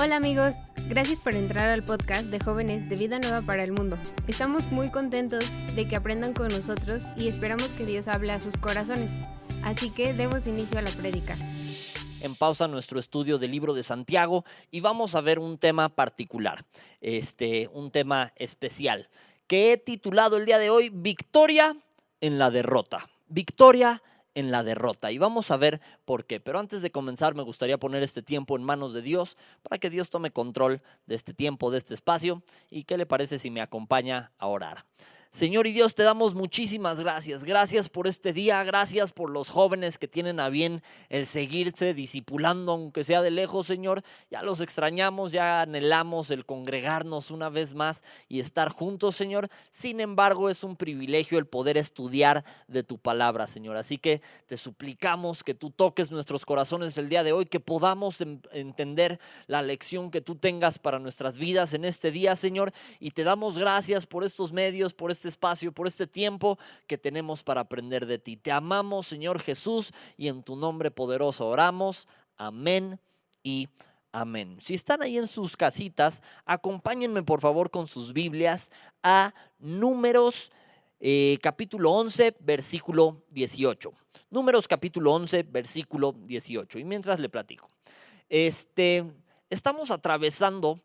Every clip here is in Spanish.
Hola amigos, gracias por entrar al podcast de jóvenes de Vida Nueva para el Mundo. Estamos muy contentos de que aprendan con nosotros y esperamos que Dios hable a sus corazones. Así que demos inicio a la prédica. En pausa nuestro estudio del libro de Santiago y vamos a ver un tema particular, este, un tema especial que he titulado el día de hoy Victoria en la derrota. Victoria en la derrota. Y vamos a ver por qué. Pero antes de comenzar, me gustaría poner este tiempo en manos de Dios para que Dios tome control de este tiempo, de este espacio. ¿Y qué le parece si me acompaña a orar? Señor y Dios, te damos muchísimas gracias. Gracias por este día, gracias por los jóvenes que tienen a bien el seguirse discipulando, aunque sea de lejos, Señor. Ya los extrañamos, ya anhelamos el congregarnos una vez más y estar juntos, Señor. Sin embargo, es un privilegio el poder estudiar de tu palabra, Señor. Así que te suplicamos que tú toques nuestros corazones el día de hoy, que podamos entender la lección que tú tengas para nuestras vidas en este día, Señor. Y te damos gracias por estos medios, por este espacio, por este tiempo que tenemos para aprender de ti. Te amamos, Señor Jesús, y en tu nombre poderoso oramos. Amén y amén. Si están ahí en sus casitas, acompáñenme por favor con sus Biblias a números. Eh, capítulo 11, versículo 18. Números capítulo 11, versículo 18. Y mientras le platico, este, estamos atravesando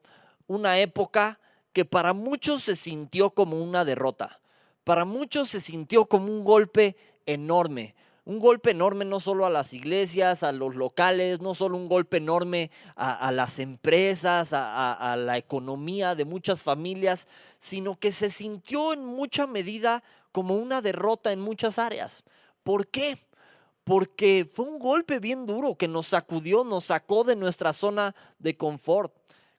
una época que para muchos se sintió como una derrota, para muchos se sintió como un golpe enorme, un golpe enorme no solo a las iglesias, a los locales, no solo un golpe enorme a, las empresas, a, a, la economía de muchas familias, sino que se sintió en mucha medida como una derrota en muchas áreas. ¿Por qué? Porque fue un golpe bien duro que nos sacudió, nos sacó de nuestra zona de confort.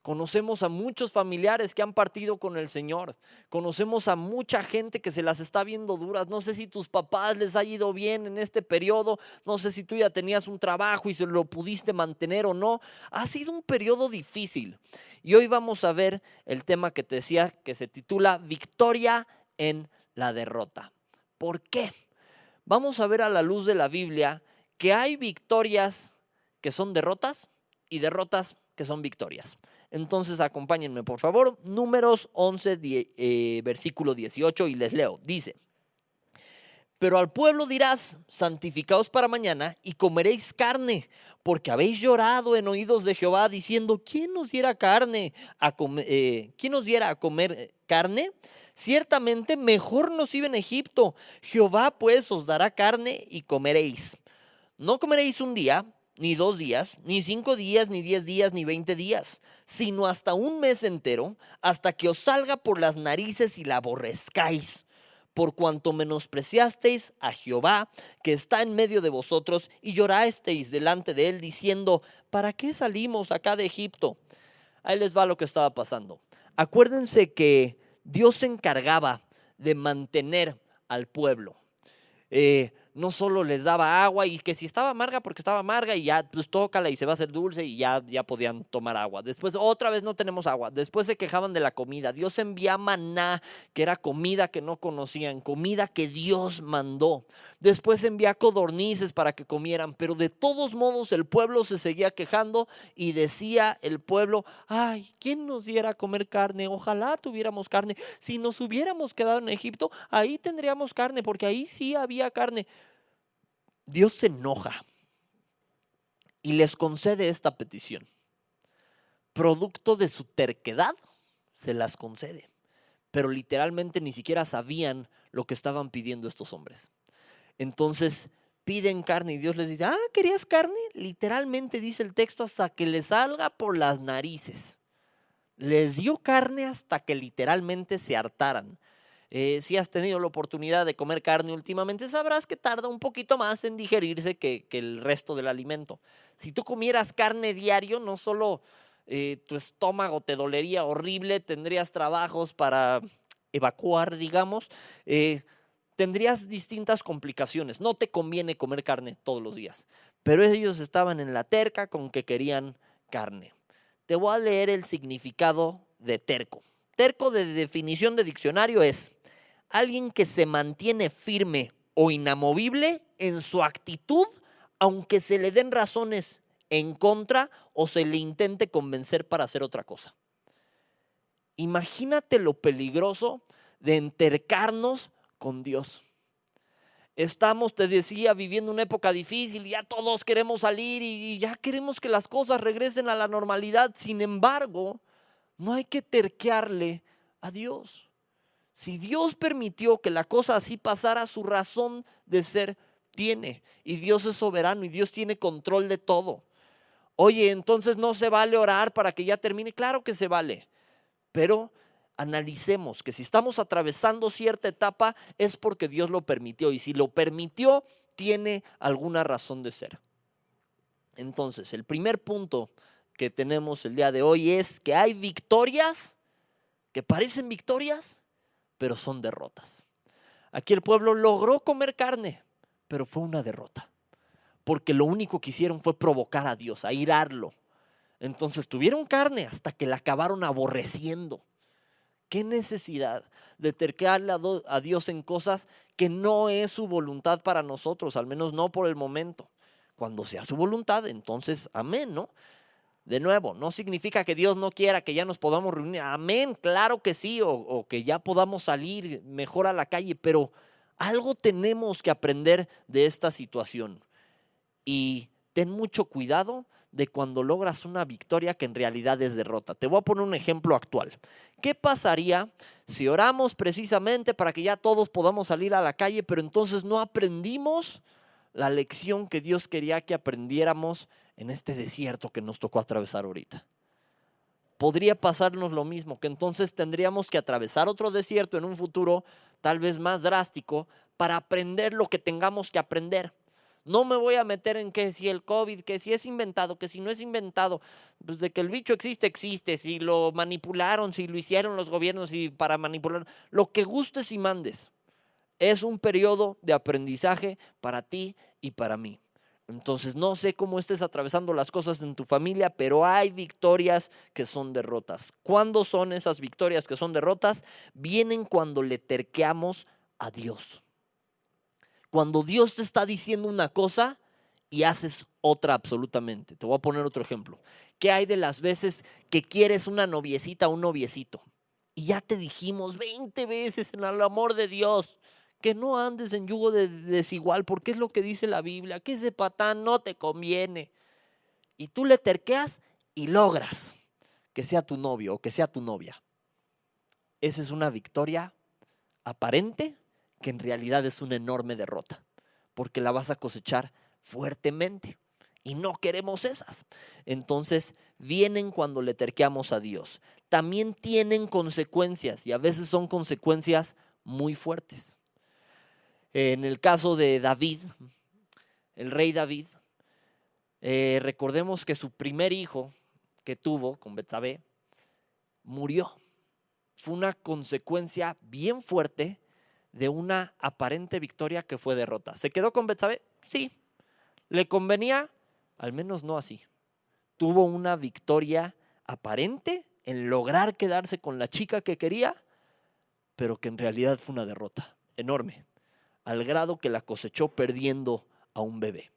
Conocemos a muchos familiares que han partido con el Señor. Conocemos a mucha gente que se las está viendo duras. No sé si tus papás les ha ido bien en este periodo. No sé si tú ya tenías un trabajo y se lo pudiste mantener o no. Ha sido un periodo difícil. Y hoy vamos a ver el tema que te decía que se titula Victoria en la derrota. ¿Por qué? Vamos a ver a la luz de la Biblia que hay victorias que son derrotas y derrotas que son victorias. Entonces acompáñenme, por favor. Números 11, eh, versículo 18, y les leo. Dice, pero al pueblo dirás, santificaos para mañana y comeréis carne, porque habéis llorado en oídos de Jehová diciendo, ¿quién nos diera carne? A eh, ¿Quién nos diera a comer carne? Ciertamente mejor nos iba en Egipto. Jehová pues os dará carne y comeréis. No comeréis un día, ni dos días, ni cinco días, ni diez días, ni veinte días, sino hasta un mes entero, hasta que os salga por las narices y la aborrezcáis, por cuanto menospreciasteis a Jehová, que está en medio de vosotros, y llorasteis delante de él, diciendo, ¿para qué salimos acá de Egipto? Ahí les va lo que estaba pasando. Acuérdense que Dios se encargaba de mantener al pueblo. Eh, no solo les daba agua y que si estaba amarga porque estaba amarga y ya pues tócala y se va a hacer dulce y ya, ya podían tomar agua. Después otra vez no tenemos agua. Después se quejaban de la comida. Dios envía maná, que era comida que no conocían, comida que Dios mandó. Después envía codornices para que comieran, pero de todos modos el pueblo se seguía quejando y decía el pueblo, ay, ¿quién nos diera a comer carne? Ojalá tuviéramos carne. Si nos hubiéramos quedado en Egipto, ahí tendríamos carne, porque ahí sí había carne. Dios se enoja y les concede esta petición. Producto de su terquedad, se las concede. Pero literalmente ni siquiera sabían lo que estaban pidiendo estos hombres. Entonces piden carne y Dios les dice, ah, ¿querías carne? Literalmente dice el texto hasta que les salga por las narices. Les dio carne hasta que literalmente se hartaran. Eh, si has tenido la oportunidad de comer carne últimamente, sabrás que tarda un poquito más en digerirse que, el resto del alimento. Si tú comieras carne diario, no solo eh, tu estómago te dolería horrible, tendrías trabajos para evacuar, digamos, eh, tendrías distintas complicaciones. No te conviene comer carne todos los días. Pero ellos estaban en la terca con que querían carne. Te voy a leer el significado de terco. Terco de definición de diccionario es alguien que se mantiene firme o inamovible en su actitud, aunque se le den razones en contra o se le intente convencer para hacer otra cosa. Imagínate lo peligroso de entercarnos con Dios. Estamos, te decía, viviendo una época difícil, ya todos queremos salir y ya queremos que las cosas regresen a la normalidad. Sin embargo, no hay que terquearle a Dios. Si Dios permitió que la cosa así pasara, su razón de ser tiene. Y Dios es soberano y Dios tiene control de todo. Oye, entonces no se vale orar para que ya termine. Claro que se vale. Pero analicemos que si estamos atravesando cierta etapa es porque Dios lo permitió y si lo permitió tiene alguna razón de ser. Entonces, el primer punto que tenemos el día de hoy es que hay victorias que parecen victorias, pero son derrotas. Aquí el pueblo logró comer carne, pero fue una derrota, porque lo único que hicieron fue provocar a Dios, a irarlo. Entonces tuvieron carne hasta que la acabaron aborreciendo. ¿Qué necesidad de terquearle a Dios en cosas que no es su voluntad para nosotros, al menos no por el momento? Cuando sea su voluntad, entonces amén, ¿no? De nuevo, no significa que Dios no quiera que ya nos podamos reunir. Amén, claro que sí, o, que ya podamos salir mejor a la calle, pero algo tenemos que aprender de esta situación. Y ten mucho cuidado de cuando logras una victoria que en realidad es derrota. Te voy a poner un ejemplo actual. ¿Qué pasaría si oramos precisamente para que ya todos podamos salir a la calle, pero entonces no aprendimos la lección que Dios quería que aprendiéramos en este desierto que nos tocó atravesar ahorita? Podría pasarnos lo mismo, que entonces tendríamos que atravesar otro desierto en un futuro tal vez más drástico para aprender lo que tengamos que aprender. No me voy a meter en que si el COVID, que si es inventado, que si no es inventado. Pues de que el bicho existe, existe. Si lo manipularon, si lo hicieron los gobiernos y para manipular. Lo que gustes y mandes. Es un periodo de aprendizaje para ti y para mí. Entonces no sé cómo estés atravesando las cosas en tu familia, pero hay victorias que son derrotas. ¿Cuándo son esas victorias que son derrotas? Vienen cuando le terqueamos a Dios. Cuando Dios te está diciendo una cosa y haces otra absolutamente. Te voy a poner otro ejemplo. ¿Qué hay de las veces que quieres una noviecita o un noviecito? Y ya te dijimos 20 veces en el amor de Dios que no andes en yugo de desigual, porque es lo que dice la Biblia, que ese patán no te conviene. Y tú le terqueas y logras que sea tu novio o que sea tu novia. Esa es una victoria aparente que en realidad es una enorme derrota, porque la vas a cosechar fuertemente. Y no queremos esas. Entonces vienen cuando le terqueamos a Dios. También tienen consecuencias y a veces son consecuencias muy fuertes. En el caso de David, el rey David, eh, recordemos que su primer hijo que tuvo con Betsabé murió. Fue una consecuencia bien fuerte de una aparente victoria que fue derrota. ¿Se quedó con Betsabé? Sí. ¿Le convenía? Al menos no así. Tuvo una victoria aparente en lograr quedarse con la chica que quería, pero que en realidad fue una derrota enorme, al grado que la cosechó perdiendo a un bebé.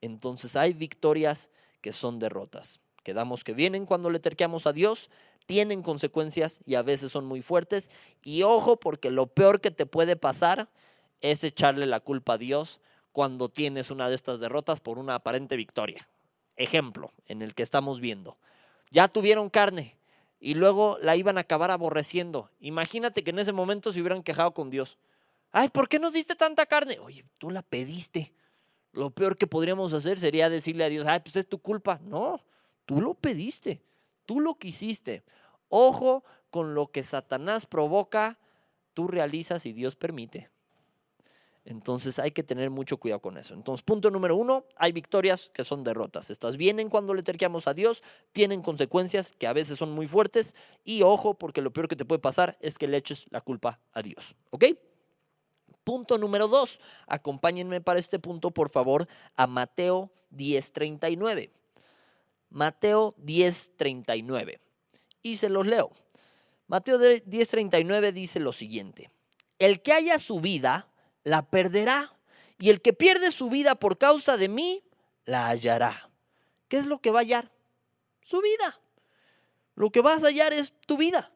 Entonces hay victorias que son derrotas. Quedamos que vienen cuando le terqueamos a Dios, tienen consecuencias y a veces son muy fuertes. Y ojo, porque lo peor que te puede pasar es echarle la culpa a Dios cuando tienes una de estas derrotas por una aparente victoria. Ejemplo en el que estamos viendo. Ya tuvieron carne y luego la iban a acabar aborreciendo. Imagínate que en ese momento se hubieran quejado con Dios. Ay, ¿por qué nos diste tanta carne? Oye, tú la pediste. Lo peor que podríamos hacer sería decirle a Dios, ay, pues es tu culpa. No, tú lo pediste. Tú lo quisiste. Ojo con lo que Satanás provoca, tú realizas y Dios permite. Entonces hay que tener mucho cuidado con eso. Entonces, punto número uno, hay victorias que son derrotas. Estas vienen cuando le terqueamos a Dios, tienen consecuencias que a veces son muy fuertes y ojo, porque lo peor que te puede pasar es que le eches la culpa a Dios. ¿Ok? Punto número dos, acompáñenme para este punto, por favor, a Mateo 10:39. Mateo 10:39. Y se los leo. Mateo 10:39 dice lo siguiente. El que haya su vida, la perderá. Y el que pierde su vida por causa de mí, la hallará. ¿qué es lo que va a hallar? Su vida. Lo que vas a hallar es tu vida.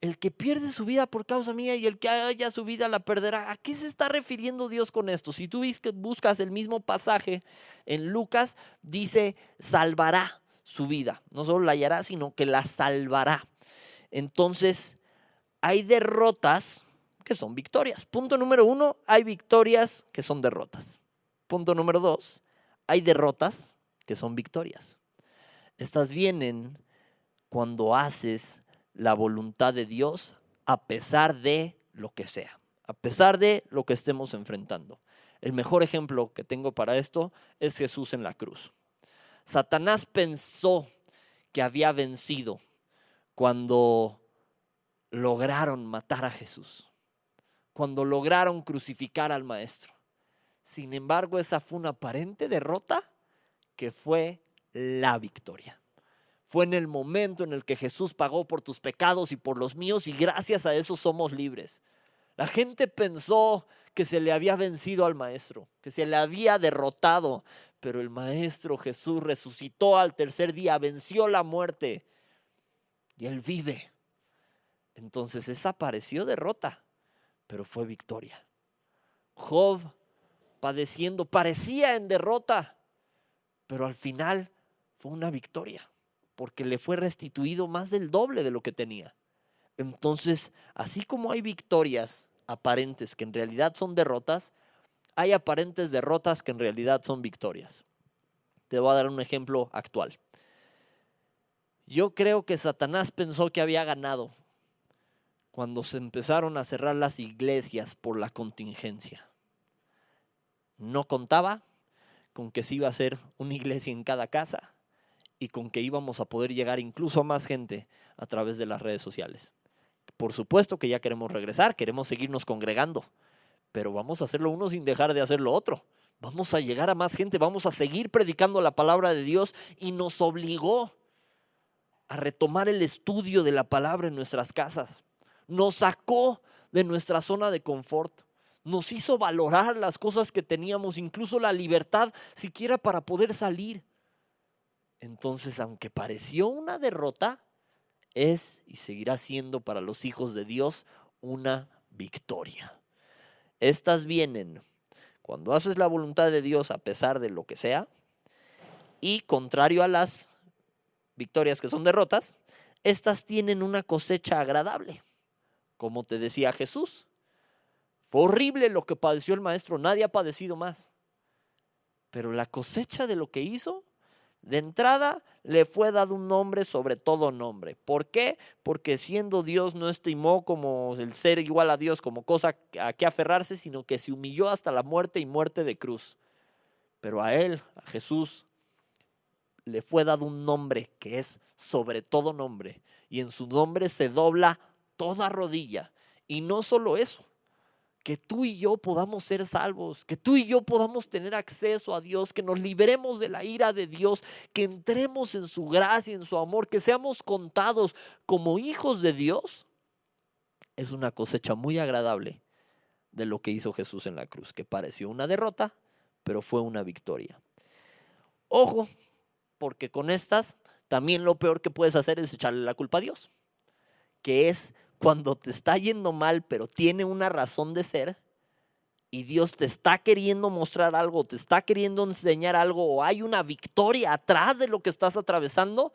El que pierde su vida por causa mía y el que haya su vida la perderá. ¿A qué se está refiriendo Dios con esto? Si tú buscas el mismo pasaje en Lucas, dice, salvará su vida. No solo la hallará, sino que la salvará. Entonces, hay derrotas que son victorias. Punto número uno, hay victorias que son derrotas. Punto número dos, hay derrotas que son victorias. Estas vienen cuando haces la voluntad de Dios a pesar de lo que sea, a pesar de lo que estemos enfrentando. El mejor ejemplo que tengo para esto es Jesús en la cruz. Satanás pensó que había vencido cuando lograron matar a Jesús, cuando lograron crucificar al Maestro. Sin embargo, esa fue una aparente derrota que fue la victoria. Fue en el momento en el que Jesús pagó por tus pecados y por los míos y gracias a eso somos libres. La gente pensó que se le había vencido al Maestro, que se le había derrotado, pero el Maestro Jesús resucitó al tercer día, venció la muerte y Él vive. Entonces esa pareció derrota, pero fue victoria. Job padeciendo parecía en derrota, pero al final fue una victoria porque le fue restituido más del doble de lo que tenía. Entonces, así como hay victorias aparentes que en realidad son derrotas, hay aparentes derrotas que en realidad son victorias. Te voy a dar un ejemplo actual. Yo creo que Satanás pensó que había ganado cuando se empezaron a cerrar las iglesias por la contingencia. No contaba con que se iba a hacer una iglesia en cada casa y con que íbamos a poder llegar incluso a más gente a través de las redes sociales. Por supuesto que ya queremos regresar, queremos seguirnos congregando, pero vamos a hacerlo uno sin dejar de hacer lo otro. Vamos a llegar a más gente, vamos a seguir predicando la palabra de Dios y nos obligó a retomar el estudio de la palabra en nuestras casas. Nos sacó de nuestra zona de confort. Nos hizo valorar las cosas que teníamos, incluso la libertad siquiera para poder salir. Entonces, aunque pareció una derrota, es y seguirá siendo para los hijos de Dios una victoria. Estas vienen cuando haces la voluntad de Dios a pesar de lo que sea y contrario a las victorias que son derrotas, estas tienen una cosecha agradable. Como te decía Jesús, fue horrible lo que padeció el maestro, nadie ha padecido más. Pero la cosecha de lo que hizo de entrada le fue dado un nombre sobre todo nombre. ¿Por qué? Porque siendo Dios no estimó como el ser igual a Dios como cosa a que aferrarse, sino que se humilló hasta la muerte y muerte de cruz. Pero a él, a Jesús, le fue dado un nombre que es sobre todo nombre. Y en su nombre se dobla toda rodilla. Y no solo eso, que tú y yo podamos ser salvos, que tú y yo podamos tener acceso a Dios, que nos liberemos de la ira de Dios, que entremos en su gracia, en su amor, que seamos contados como hijos de Dios, es una cosecha muy agradable de lo que hizo Jesús en la cruz, que pareció una derrota, pero fue una victoria. Ojo, porque con estas también lo peor que puedes hacer es echarle la culpa a Dios, que es cuando te está yendo mal, pero tiene una razón de ser, y Dios te está queriendo mostrar algo, te está queriendo enseñar algo, o hay una victoria atrás de lo que estás atravesando,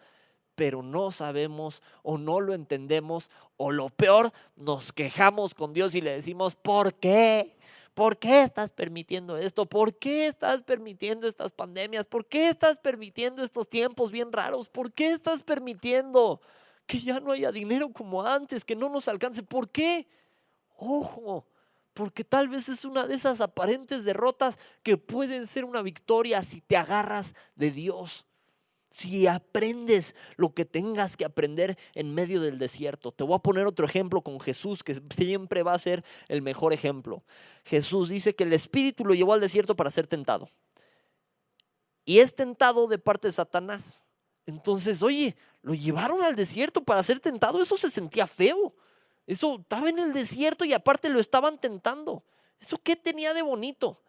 pero no sabemos o no lo entendemos, o lo peor, nos quejamos con Dios y le decimos, ¿por qué? ¿Por qué estás permitiendo esto? ¿Por qué estás permitiendo estas pandemias? ¿Por qué estás permitiendo estos tiempos bien raros? ¿Por qué estás permitiendo? Que ya no haya dinero como antes, que no nos alcance. ¿Por qué? Ojo, porque tal vez es una de esas aparentes derrotas que pueden ser una victoria si te agarras de Dios. Si aprendes lo que tengas que aprender en medio del desierto. Te voy a poner otro ejemplo con Jesús, que siempre va a ser el mejor ejemplo. Jesús dice que el Espíritu lo llevó al desierto para ser tentado. Y es tentado de parte de Satanás. Entonces, oye, lo llevaron al desierto para ser tentado. Eso se sentía feo. Eso estaba en el desierto y aparte lo estaban tentando. ¿Eso qué tenía de bonito?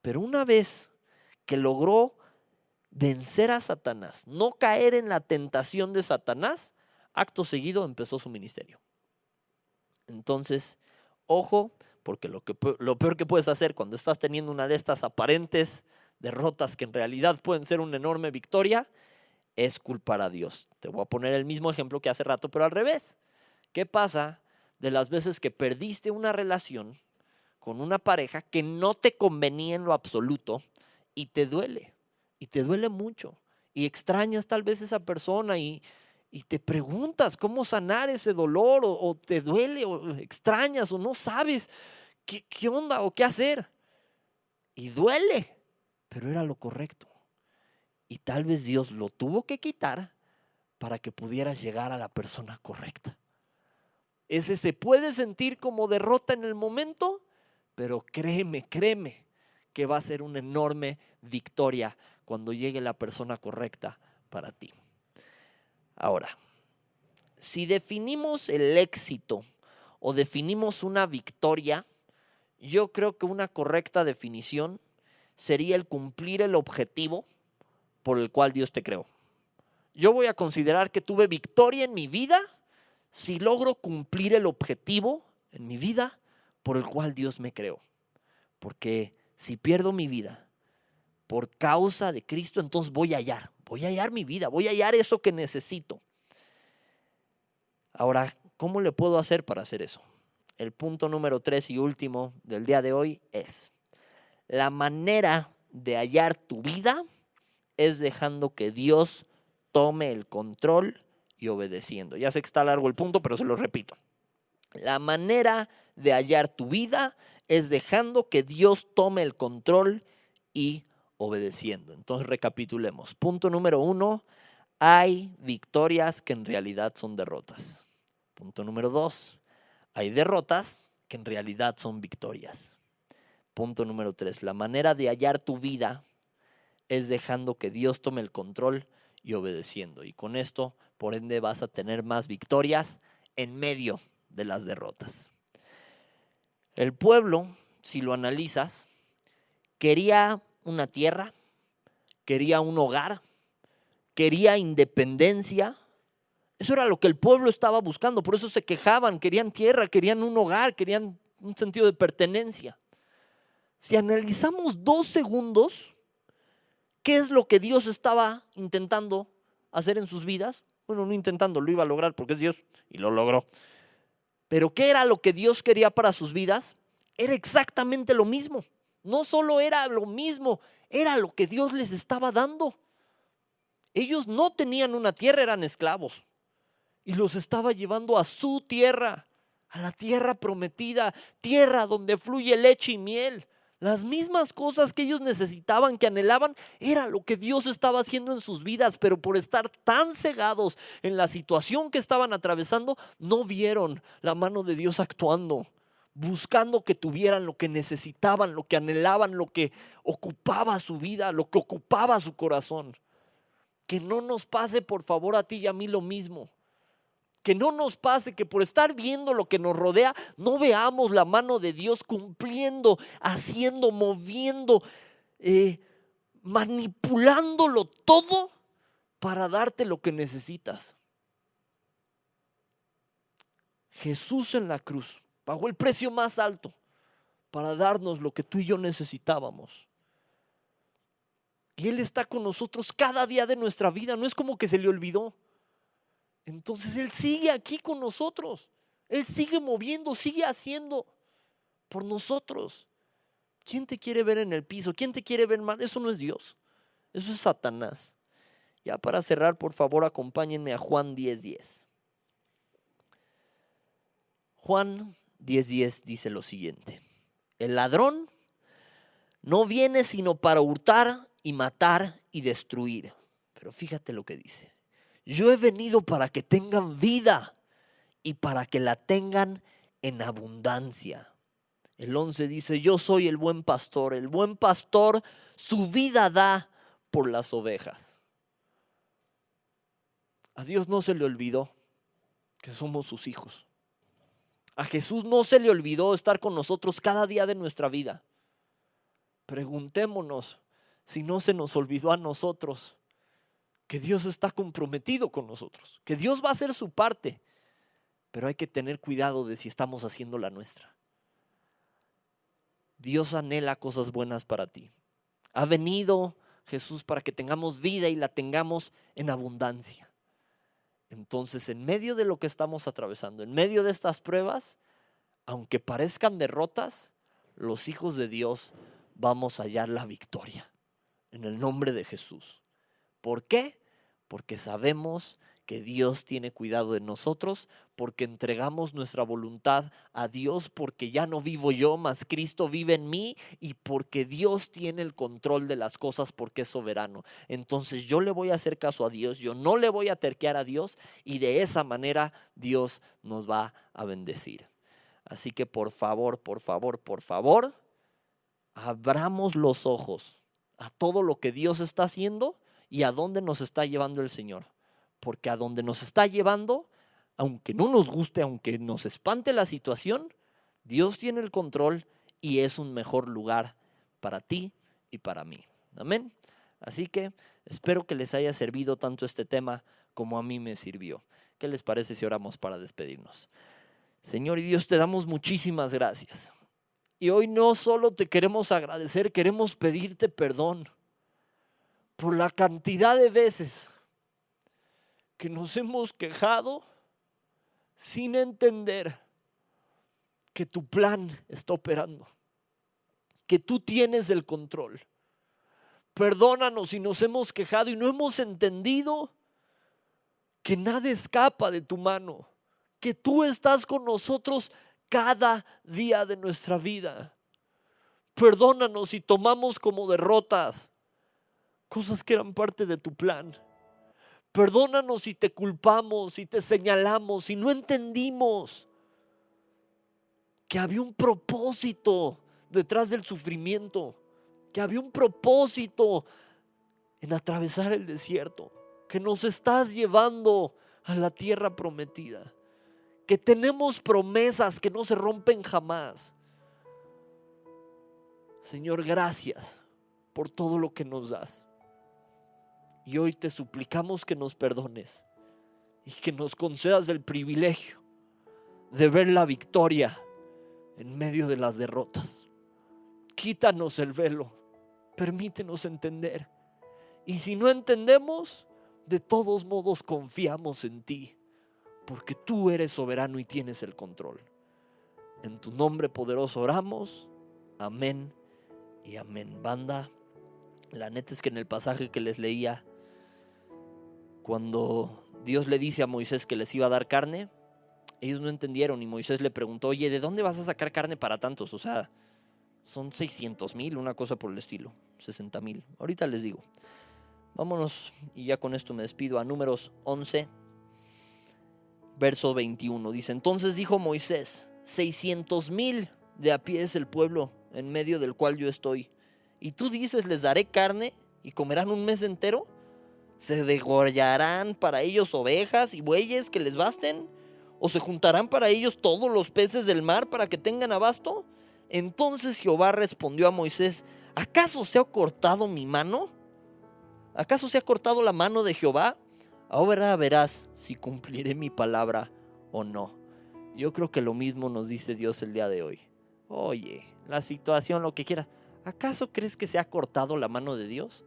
Pero una vez que logró vencer a Satanás, no caer en la tentación de Satanás, acto seguido empezó su ministerio. Entonces, ojo, porque lo, lo peor que puedes hacer cuando estás teniendo una de estas aparentes derrotas que en realidad pueden ser una enorme victoria, es culpar a Dios. Te voy a poner el mismo ejemplo que hace rato, pero al revés. ¿Qué pasa de las veces que perdiste una relación con una pareja que no te convenía en lo absoluto y te duele? Y te duele mucho. Y extrañas tal vez esa persona y, te preguntas cómo sanar ese dolor o, te duele o extrañas o no sabes qué, qué onda o qué hacer. Y duele, pero era lo correcto. Y tal vez Dios lo tuvo que quitar para que pudieras llegar a la persona correcta. Ese se puede sentir como derrota en el momento, pero créeme, créeme que va a ser una enorme victoria cuando llegue la persona correcta para ti. Ahora, si definimos el éxito o definimos una victoria, yo creo que una correcta definición sería el cumplir el objetivo por el cual Dios te creó. Yo voy a considerar que tuve victoria en mi vida si logro cumplir el objetivo en mi vida por el cual Dios me creó. Porque si pierdo mi vida por causa de Cristo, entonces voy a hallar, voy a hallar mi vida, voy a hallar eso que necesito. Ahora, ¿cómo le puedo hacer para hacer eso? El punto número tres y último del día de hoy es, la manera de hallar tu vida es dejando que Dios tome el control y obedeciendo. Ya sé que está largo el punto, pero se lo repito. La manera de hallar tu vida es dejando que Dios tome el control y obedeciendo. Entonces recapitulemos. Punto número uno, hay victorias que en realidad son derrotas. Punto número dos, hay derrotas que en realidad son victorias. Punto número tres, la manera de hallar tu vida es dejando que Dios tome el control y obedeciendo. Y con esto, por ende, vas a tener más victorias en medio de las derrotas. El pueblo, si lo analizas, quería una tierra, quería un hogar, quería independencia. Eso era lo que el pueblo estaba buscando, por eso se quejaban, querían tierra, querían un hogar, querían un sentido de pertenencia. Si analizamos dos segundos, ¿qué es lo que Dios estaba intentando hacer en sus vidas? Bueno, no intentando, lo iba a lograr porque es Dios y lo logró. Pero ¿qué era lo que Dios quería para sus vidas? Era exactamente lo mismo. No solo era lo mismo, era lo que Dios les estaba dando. Ellos no tenían una tierra, eran esclavos. Y los estaba llevando a su tierra, a la tierra prometida, tierra donde fluye leche y miel. Las mismas cosas que ellos necesitaban, que anhelaban, era lo que Dios estaba haciendo en sus vidas, pero por estar tan cegados en la situación que estaban atravesando, no vieron la mano de Dios actuando, buscando que tuvieran lo que necesitaban, lo que anhelaban, lo que ocupaba su vida, lo que ocupaba su corazón. Que no nos pase, por favor, a ti y a mí lo mismo. Que no nos pase que por estar viendo lo que nos rodea, no veamos la mano de Dios cumpliendo, haciendo, moviendo, eh, manipulándolo todo para darte lo que necesitas. Jesús en la cruz pagó el precio más alto para darnos lo que tú y yo necesitábamos. Y Él está con nosotros cada día de nuestra vida. No es como que se le olvidó. Entonces Él sigue aquí con nosotros. Él sigue moviendo, sigue haciendo por nosotros. ¿Quién te quiere ver en el piso? ¿Quién te quiere ver mal? Eso no es Dios. Eso es Satanás. Ya para cerrar, por favor, acompáñenme a Juan 10:10. 10. Juan 10:10 dice lo siguiente. El ladrón no viene sino para hurtar y matar y destruir. Pero fíjate lo que dice. Yo he venido para que tengan vida y para que la tengan en abundancia. El 11 dice, yo soy el buen pastor. El buen pastor su vida da por las ovejas. A Dios no se le olvidó que somos sus hijos. A Jesús no se le olvidó estar con nosotros cada día de nuestra vida. Preguntémonos si no se nos olvidó a nosotros que Dios está comprometido con nosotros, que Dios va a hacer su parte, pero hay que tener cuidado de si estamos haciendo la nuestra. Dios anhela cosas buenas para ti. Ha venido Jesús para que tengamos vida y la tengamos en abundancia. Entonces, en medio de lo que estamos atravesando, en medio de estas pruebas, aunque parezcan derrotas, los hijos de Dios vamos a hallar la victoria en el nombre de Jesús. ¿Por qué? Porque sabemos que Dios tiene cuidado de nosotros, porque entregamos nuestra voluntad a Dios, porque ya no vivo yo, mas Cristo vive en mí y porque Dios tiene el control de las cosas porque es soberano. Entonces yo le voy a hacer caso a Dios, yo no le voy a terquear a Dios y de esa manera Dios nos va a bendecir. Así que por favor, por favor, por favor, abramos los ojos a todo lo que Dios está haciendo y a dónde nos está llevando el Señor porque a donde nos está llevando, aunque no nos guste, aunque nos espante la situación, Dios tiene el control y es un mejor lugar para ti y para mí. Amén. Así que espero que les haya servido tanto este tema como a mí me sirvió. ¿Qué les parece si oramos para despedirnos? Señor y Dios, te damos muchísimas gracias. Y hoy no solo te queremos agradecer, queremos pedirte perdón por la cantidad de veces que nos hemos quejado sin entender que tu plan está operando, que tú tienes el control. Perdónanos si nos hemos quejado y no hemos entendido que nada escapa de tu mano, que tú estás con nosotros cada día de nuestra vida. Perdónanos si tomamos como derrotas cosas que eran parte de tu plan. Perdónanos si te culpamos, si te señalamos, si no entendimos que había un propósito detrás del sufrimiento, que había un propósito en atravesar el desierto, que nos estás llevando a la tierra prometida, que tenemos promesas que no se rompen jamás. Señor, gracias por todo lo que nos das. Y hoy te suplicamos que nos perdones y que nos concedas el privilegio de ver la victoria en medio de las derrotas. Quítanos el velo, permítenos entender. Y si no entendemos, de todos modos confiamos en ti, porque tú eres soberano y tienes el control. En tu nombre poderoso oramos. Amén y amén. Banda, la neta es que en el pasaje que les leía, cuando Dios le dice a Moisés que les iba a dar carne, ellos no entendieron y Moisés le preguntó, oye, ¿de dónde vas a sacar carne para tantos? O sea, son 600 mil, una cosa por el estilo, 60 mil. Ahorita les digo. Vámonos y ya con esto me despido a números 11, verso 21. Dice, entonces dijo Moisés, 600 mil de a pie es el pueblo en medio del cual yo estoy. Y tú dices, les daré carne y comerán un mes entero. ¿Se degollarán para ellos ovejas y bueyes que les basten? ¿O se juntarán para ellos todos los peces del mar para que tengan abasto? Entonces Jehová respondió a Moisés, ¿acaso se ha cortado mi mano? ¿Acaso se ha cortado la mano de Jehová? Ahora verás si cumpliré mi palabra o no. Yo creo que lo mismo nos dice Dios el día de hoy. Oye, la situación, lo que quiera. ¿Acaso crees que se ha cortado la mano de Dios?